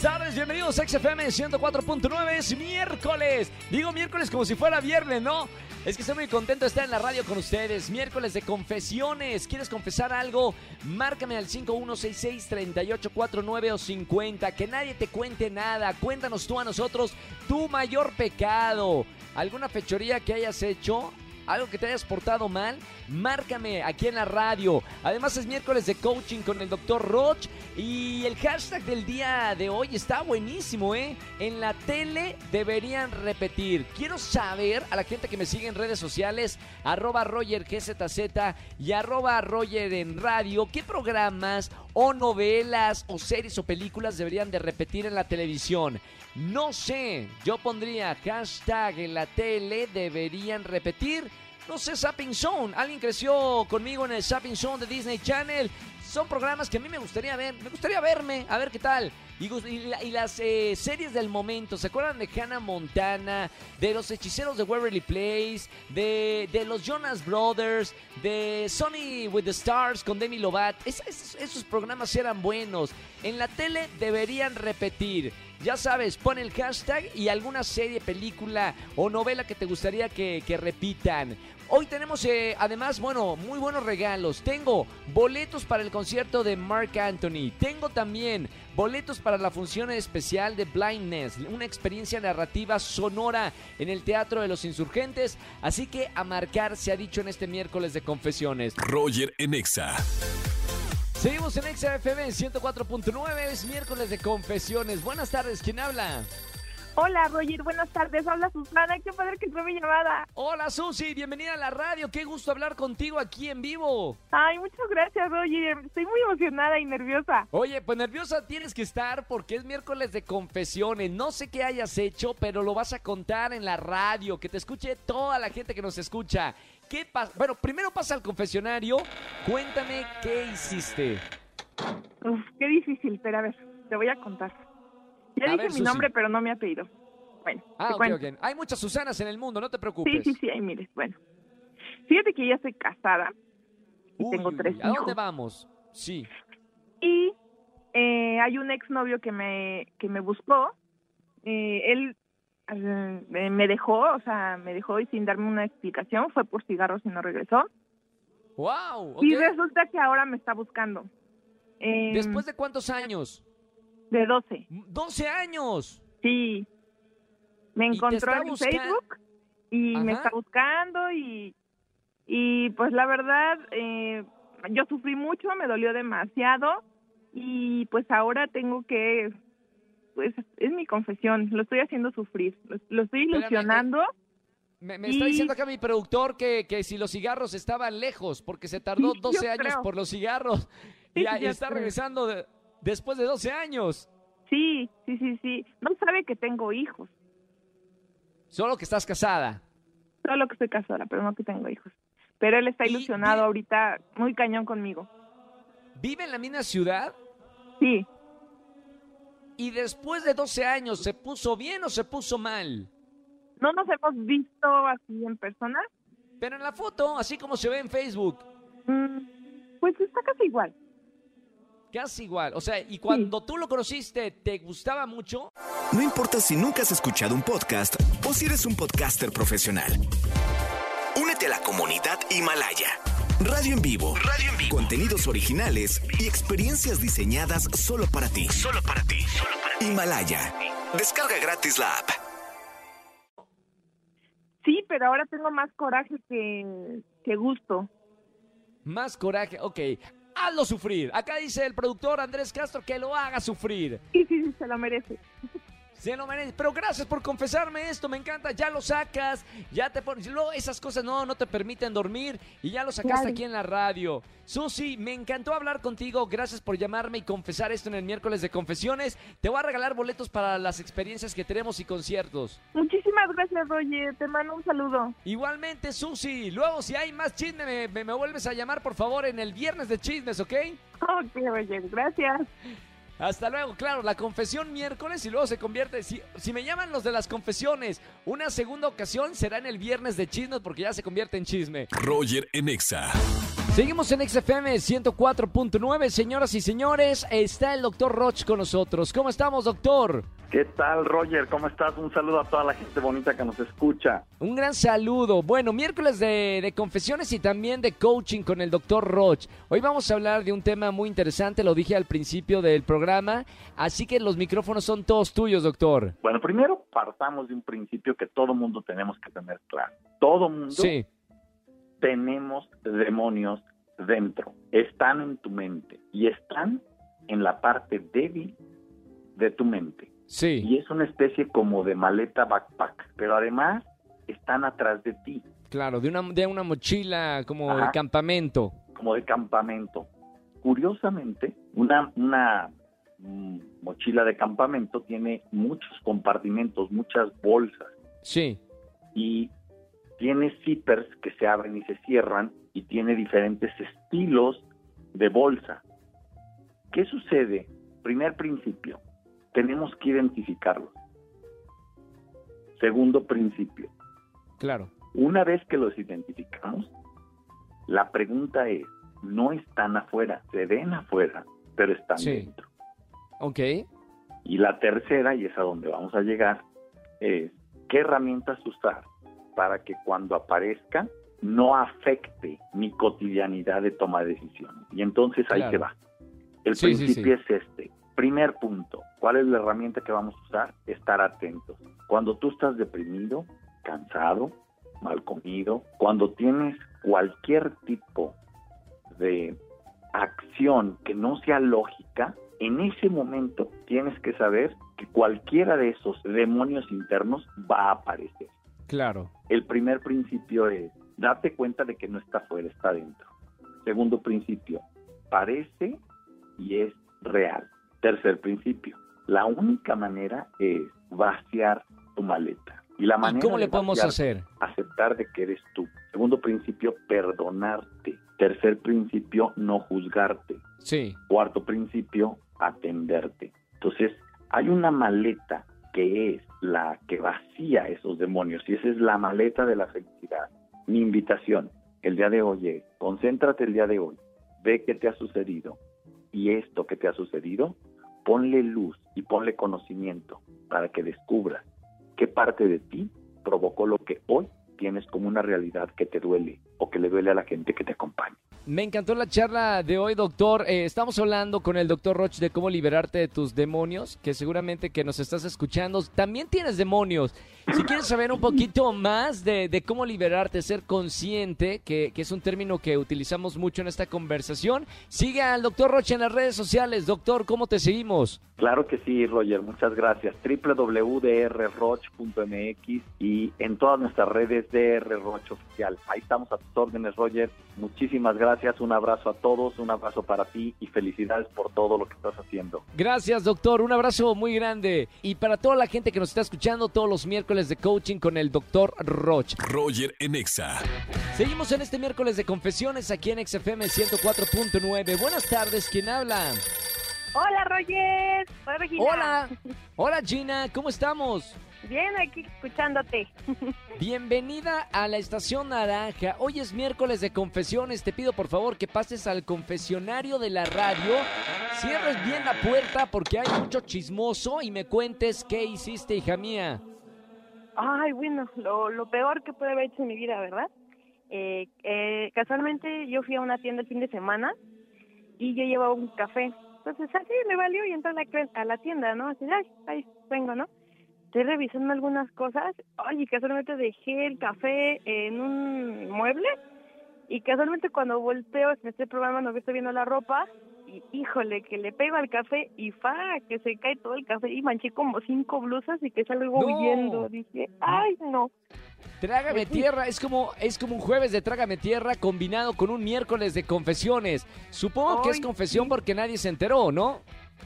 Buenas tardes, bienvenidos a XFM 104.9, es miércoles. Digo miércoles como si fuera viernes, ¿no? Es que estoy muy contento de estar en la radio con ustedes. Miércoles de confesiones. ¿Quieres confesar algo? Márcame al 5166-3849 o 50. Que nadie te cuente nada. Cuéntanos tú a nosotros tu mayor pecado. ¿Alguna fechoría que hayas hecho? Algo que te hayas portado mal, márcame aquí en la radio. Además es miércoles de coaching con el doctor Roch y el hashtag del día de hoy está buenísimo, ¿eh? En la tele deberían repetir. Quiero saber a la gente que me sigue en redes sociales, arroba Roger GZZ y arroba Roger en radio, qué programas o novelas o series o películas deberían de repetir en la televisión. No sé, yo pondría hashtag en la tele deberían repetir no sé, Sapping Zone. Alguien creció conmigo en el Sapping Zone de Disney Channel. Son programas que a mí me gustaría ver. Me gustaría verme, a ver qué tal. Y, las eh, series del momento, ¿se acuerdan de Hannah Montana? De los hechiceros de Waverly Place, de, de los Jonas Brothers, de Sony with the Stars con Demi Lovato. esos programas eran buenos. En la tele deberían repetir. Ya sabes, pon el hashtag y alguna serie, película o novela que te gustaría que, repitan. Hoy tenemos eh, además, bueno, muy buenos regalos. Tengo boletos para el concierto de Mark Anthony. Tengo también boletos para la función especial de Blindness, una experiencia narrativa sonora en el Teatro de los Insurgentes. Así que a marcar se ha dicho en este miércoles de confesiones. Roger Enexa. Seguimos en XFM 104.9, es miércoles de confesiones. Buenas tardes, ¿quién habla? Hola Roger, buenas tardes, habla Susana, qué padre que fue mi llamada. Hola Susi, bienvenida a la radio, qué gusto hablar contigo aquí en vivo. Ay, muchas gracias Roger, estoy muy emocionada y nerviosa. Oye, pues nerviosa tienes que estar porque es miércoles de confesiones, no sé qué hayas hecho, pero lo vas a contar en la radio, que te escuche toda la gente que nos escucha. ¿Qué pasa? Bueno, primero pasa al confesionario. Cuéntame qué hiciste. Uf, qué difícil, pero a ver, te voy a contar. Ya dije mi nombre, pero no me ha pedido. Bueno, ah, ok, ok. Hay muchas Susanas en el mundo, no te preocupes. Sí, sí, sí, ahí mires. Bueno, fíjate que ya estoy casada y tengo tres hijos. ¿A dónde vamos? Sí. Y eh, hay un exnovio que me, que me buscó. Eh, él me dejó, o sea, me dejó y sin darme una explicación, fue por cigarros y no regresó. Wow. Y resulta que ahora me está buscando. Em, ¿Después de cuántos años? De 12. ¿12 años? Sí. Me encontró en Facebook y me está buscando y, y pues la verdad, eh, yo sufrí mucho, me dolió demasiado y pues ahora tengo que pues es mi confesión, lo estoy haciendo sufrir, lo, estoy ilusionando. me, está diciendo acá mi productor que, que, si los cigarros estaban lejos, porque se tardó 12 años por los cigarros y, está regresando después de 12 años. Sí, sí, sí, sí. No sabe que tengo hijos. Solo que estás casada. Solo que estoy casada, pero no que tengo hijos. Pero él está ilusionado ahorita, muy cañón conmigo. ¿Vive en la misma ciudad? Sí y después de 12 años, ¿se puso bien o se puso mal? No nos hemos visto así en persona. Pero en la foto, así como se ve en Facebook. Mm, pues está casi igual. Casi igual. O sea, y cuando tú lo conociste, ¿te gustaba mucho? No importa si nunca has escuchado un podcast o si eres un podcaster profesional. Únete a la comunidad Himalaya. Radio en vivo. Radio en vivo. Contenidos originales y experiencias diseñadas solo para ti. Solo para ti. Himalaya. Descarga gratis la app. Sí, pero ahora tengo más coraje que, que gusto. Más coraje, ok. Hazlo sufrir. Acá dice el productor Andrés Castro que lo haga sufrir. Sí, sí, sí, se lo merece. Se lo merece. Pero gracias por confesarme esto, me encanta. Ya lo sacas, ya te pones. esas cosas no, no te permiten dormir y ya lo sacaste aquí en la radio. Susi, me encantó hablar contigo. Gracias por llamarme y confesar esto en el miércoles de confesiones. Te voy a regalar boletos para las experiencias que tenemos y conciertos. Muchísimas gracias, Roger. Te mando un saludo. Igualmente, Susi. Luego, si hay más chisme, me, me vuelves a llamar, por favor, en el viernes de chismes, ¿ok? Ok, Roger. Gracias. Hasta luego, claro, la confesión miércoles y luego se convierte. Si, si me llaman los de las confesiones, una segunda ocasión será en el viernes de chismes porque ya se convierte en chisme. Roger Enexa. Seguimos en XFM 104.9, señoras y señores. Está el doctor Roch con nosotros. ¿Cómo estamos, doctor? ¿Qué tal, Roger? ¿Cómo estás? Un saludo a toda la gente bonita que nos escucha. Un gran saludo. Bueno, miércoles de, de confesiones y también de coaching con el doctor Roch. Hoy vamos a hablar de un tema muy interesante, lo dije al principio del programa, así que los micrófonos son todos tuyos, doctor. Bueno, primero partamos de un principio que todo mundo tenemos que tener claro. Todo mundo Sí, tenemos demonios dentro. Están en tu mente y están en la parte débil de tu mente. sí, Y es una especie como de maleta backpack, pero además están atrás de ti, claro, de una, de una mochila como de campamento. como de campamento. Curiosamente, una, una mm, mochila de campamento tiene muchos compartimentos, muchas bolsas Sí, y tiene zippers que se abren y se cierran y tiene diferentes estilos de bolsa. ¿Qué sucede? Primer principio, tenemos que identificarlos. Segundo principio, claro. una vez que los identificamos, la pregunta es, no están afuera, se ven afuera, pero están Sí. dentro. Ok, Y la tercera, y es a donde vamos a llegar, es qué herramientas usar para que cuando aparezca no afecte mi cotidianidad de toma de decisiones. Y entonces ahí Claro. te va. El Sí, sí, principio es este. Primer punto, ¿cuál es la herramienta que vamos a usar? Estar atentos. Cuando tú estás deprimido, cansado, mal comido, cuando tienes cualquier tipo de acción que no sea lógica, en ese momento tienes que saber que cualquiera de esos demonios internos va a aparecer. Claro. El primer principio es, date cuenta de que no está afuera, está dentro. Segundo principio, parece y es real. Tercer principio, la única manera es vaciar tu maleta. Y la ¿Y manera cómo de le podemos hacer? aceptar de que eres tú. Segundo principio, perdonarte. Tercer principio, no juzgarte. Sí, Cuarto principio, atenderte. Entonces, hay una maleta que es la que vacía esos demonios y esa es la maleta de la felicidad. Mi invitación el día de hoy es, concéntrate el día de hoy, ve qué te ha sucedido y esto que te ha sucedido, ponle luz y ponle conocimiento para que descubras qué parte de ti provocó lo que hoy tienes como una realidad que te duele o que le duele a la gente que te acompaña. Me encantó la charla de hoy, doctor. Eh, estamos hablando con el doctor Roch de cómo liberarte de tus demonios, que seguramente que nos estás escuchando. También tienes demonios. Si quieres saber un poquito más de, cómo liberarte, ser consciente, que, que es un término que utilizamos mucho en esta conversación, sigue al doctor Roch en las redes sociales. Doctor, ¿cómo te seguimos? Claro que sí, Roger, muchas gracias. www.drroch.mx y en todas nuestras redes DR Roch Oficial. Ahí estamos a tus órdenes, Roger. Muchísimas gracias, un abrazo a todos, un abrazo para ti y felicidades por todo lo que estás haciendo. Gracias, doctor. Un abrazo muy grande. Y para toda la gente que nos está escuchando todos los miércoles de coaching con el doctor Roch. Roger Enexa. Seguimos en este miércoles de confesiones aquí en XFM 104.9. Buenas tardes, ¿quién habla? Hola, Roger. Soy Regina. Hola, hola Gina, ¿cómo estamos? Bien, aquí escuchándote. Bienvenida a la Estación Naranja. Hoy es miércoles de confesiones. Te pido por favor que pases al confesionario de la radio. Cierres bien la puerta porque hay mucho chismoso y me cuentes qué hiciste, hija mía. Ay, bueno, lo, lo peor que puede haber hecho en mi vida, ¿verdad? Eh, eh, casualmente yo fui a una tienda el fin de semana y yo llevaba un café. Entonces así me valió y entré a la, a la tienda, ¿no? Así, ay, ahí vengo, ¿no? Estoy revisando algunas cosas. Oye, casualmente dejé el café en un mueble y casualmente cuando volteo, me estoy probando, no estoy viendo la ropa y híjole, que le pego al café y fa, que se cae todo el café y manché como cinco blusas y que salgo No. huyendo. Dije, ay, no. Trágame tierra es como es como un jueves de Trágame tierra combinado con un miércoles de confesiones. Supongo que es confesión sí. porque nadie se enteró, ¿no?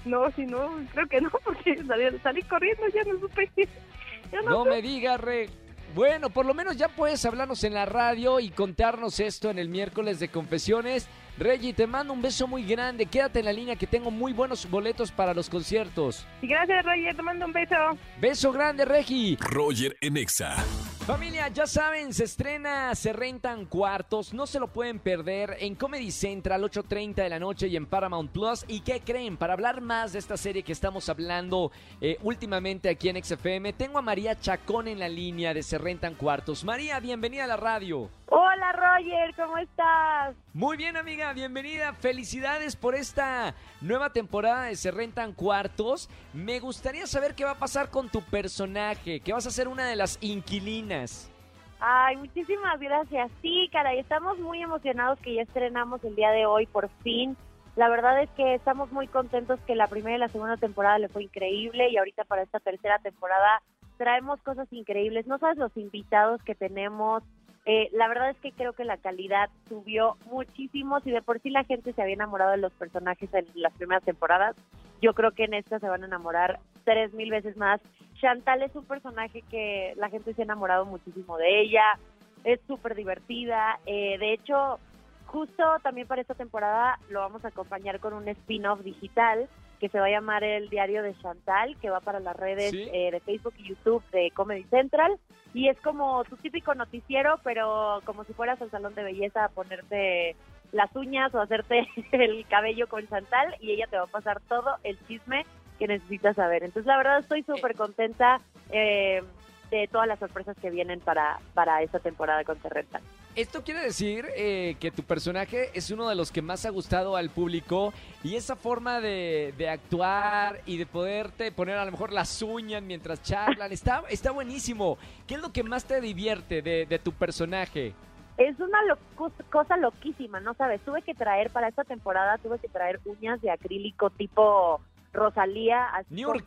No, si no, creo que no, porque salí, salí corriendo, ya no supe. Ya no, me digas, re. Bueno, por lo menos ya puedes hablarnos en la radio y contarnos esto en el miércoles de confesiones. Reggie, te mando un beso muy grande. Quédate en la línea que tengo muy buenos boletos para los conciertos. Gracias, Roger. Te mando un beso. Beso grande, Reggie. Roger Enexa. Familia, ya saben, se estrena, se rentan cuartos, no se lo pueden perder en Comedy Central 8.30 de la noche y en Paramount Plus. ¿Y qué creen? Para hablar más de esta serie que estamos hablando eh, últimamente aquí en XFM, tengo a María Chacón en la línea de Se rentan cuartos. María, bienvenida a la radio. Hola Roger, ¿cómo estás? Muy bien amiga, bienvenida. Felicidades por esta nueva temporada de Se Rentan Cuartos. Me gustaría saber qué va a pasar con tu personaje, que vas a ser una de las inquilinas. Ay, muchísimas gracias. Sí, caray, estamos muy emocionados que ya estrenamos el día de hoy, por fin. La verdad es que estamos muy contentos que la primera y la segunda temporada le fue increíble y ahorita para esta tercera temporada traemos cosas increíbles. No sabes los invitados que tenemos, eh, la verdad es que creo que la calidad subió muchísimo. Si de por sí la gente se había enamorado de los personajes en las primeras temporadas, yo creo que en esta se van a enamorar tres mil veces más. Chantal es un personaje que la gente se ha enamorado muchísimo de ella. Es súper divertida. Eh, de hecho, justo también para esta temporada lo vamos a acompañar con un spin-off digital que se va a llamar El Diario de Chantal, que va para las redes eh, de Facebook y YouTube de Comedy Central. Y es como tu típico noticiero, pero como si fueras al salón de belleza a ponerte las uñas o hacerte el cabello con Chantal y ella te va a pasar todo el chisme que necesitas saber. Entonces, la verdad, estoy súper contenta. Eh, de todas las sorpresas que vienen para, para esta temporada con Terreta. Esto quiere decir eh, que tu personaje es uno de los que más ha gustado al público y esa forma de, actuar y de poderte poner a lo mejor las uñas mientras charlan, está, está buenísimo. ¿Qué es lo que más te divierte de, de tu personaje? Es una cosa loquísima, ¿no sabes? Tuve que traer para esta temporada, tuve que traer uñas de acrílico tipo Rosalía, así con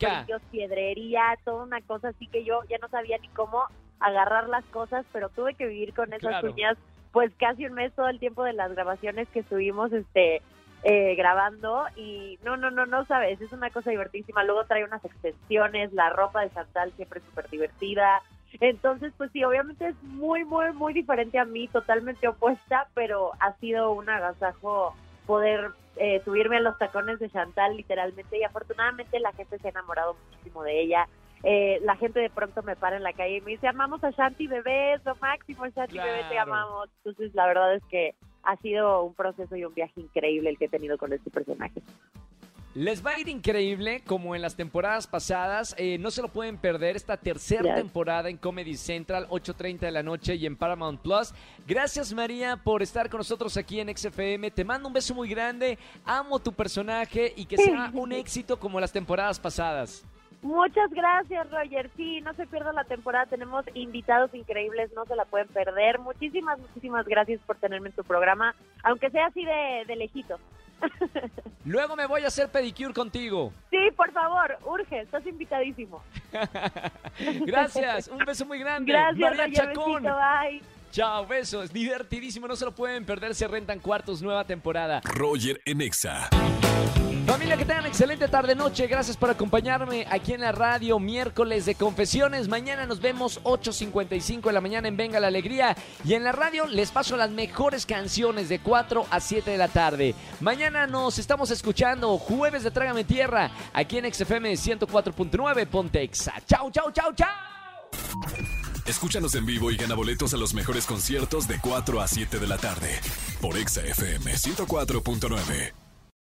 piedrería, toda una cosa así que yo ya no sabía ni cómo agarrar las cosas, pero tuve que vivir con esas uñas pues casi un mes todo el tiempo de las grabaciones que estuvimos este eh, grabando y no, no, no, no sabes, es una cosa divertísima. Luego trae unas extensiones, la ropa de Chantal siempre súper divertida. Entonces, pues sí, obviamente es muy, muy, muy diferente a mí, totalmente opuesta, pero ha sido un agasajo poder eh, subirme a los tacones de Chantal literalmente y afortunadamente la gente se ha enamorado muchísimo de ella. Eh, la gente de pronto me para en la calle y me dice, amamos a Shanti Bebé, es lo máximo, Shanti Bebé, te amamos. Entonces la verdad es que ha sido un proceso y un viaje increíble el que he tenido con este personaje. Les va a ir increíble como en las temporadas pasadas. Eh, no se lo pueden perder esta tercera temporada en Comedy Central, 8.30 de la noche y en Paramount Plus. Gracias María por estar con nosotros aquí en XFM. Te mando un beso muy grande. Amo tu personaje y que sea un éxito como las temporadas pasadas. Muchas gracias, Roger. Sí, no se pierda la temporada. Tenemos invitados increíbles, no se la pueden perder. Muchísimas, muchísimas gracias por tenerme en tu programa, aunque sea así de, de lejito. Luego me voy a hacer pedicure contigo. Sí, por favor, urge, estás invitadísimo. Gracias, un beso muy grande. Gracias, María Chacón. bye. Chao, besos, divertidísimo, no se lo pueden perder, se rentan cuartos, nueva temporada. Roger Enexa. Familia, que tengan excelente tarde-noche. Gracias por acompañarme aquí en la radio, miércoles de confesiones. Mañana nos vemos 8.55 de la mañana en Venga la Alegría. Y en la radio les paso las mejores canciones de 4 a 7 de la tarde. Mañana nos estamos escuchando jueves de Trágame Tierra aquí en XFM 104.9 Pontexa. Chao, chao, chao, chao. Escúchanos en vivo y gana boletos a los mejores conciertos de 4 a 7 de la tarde por XFM 104.9.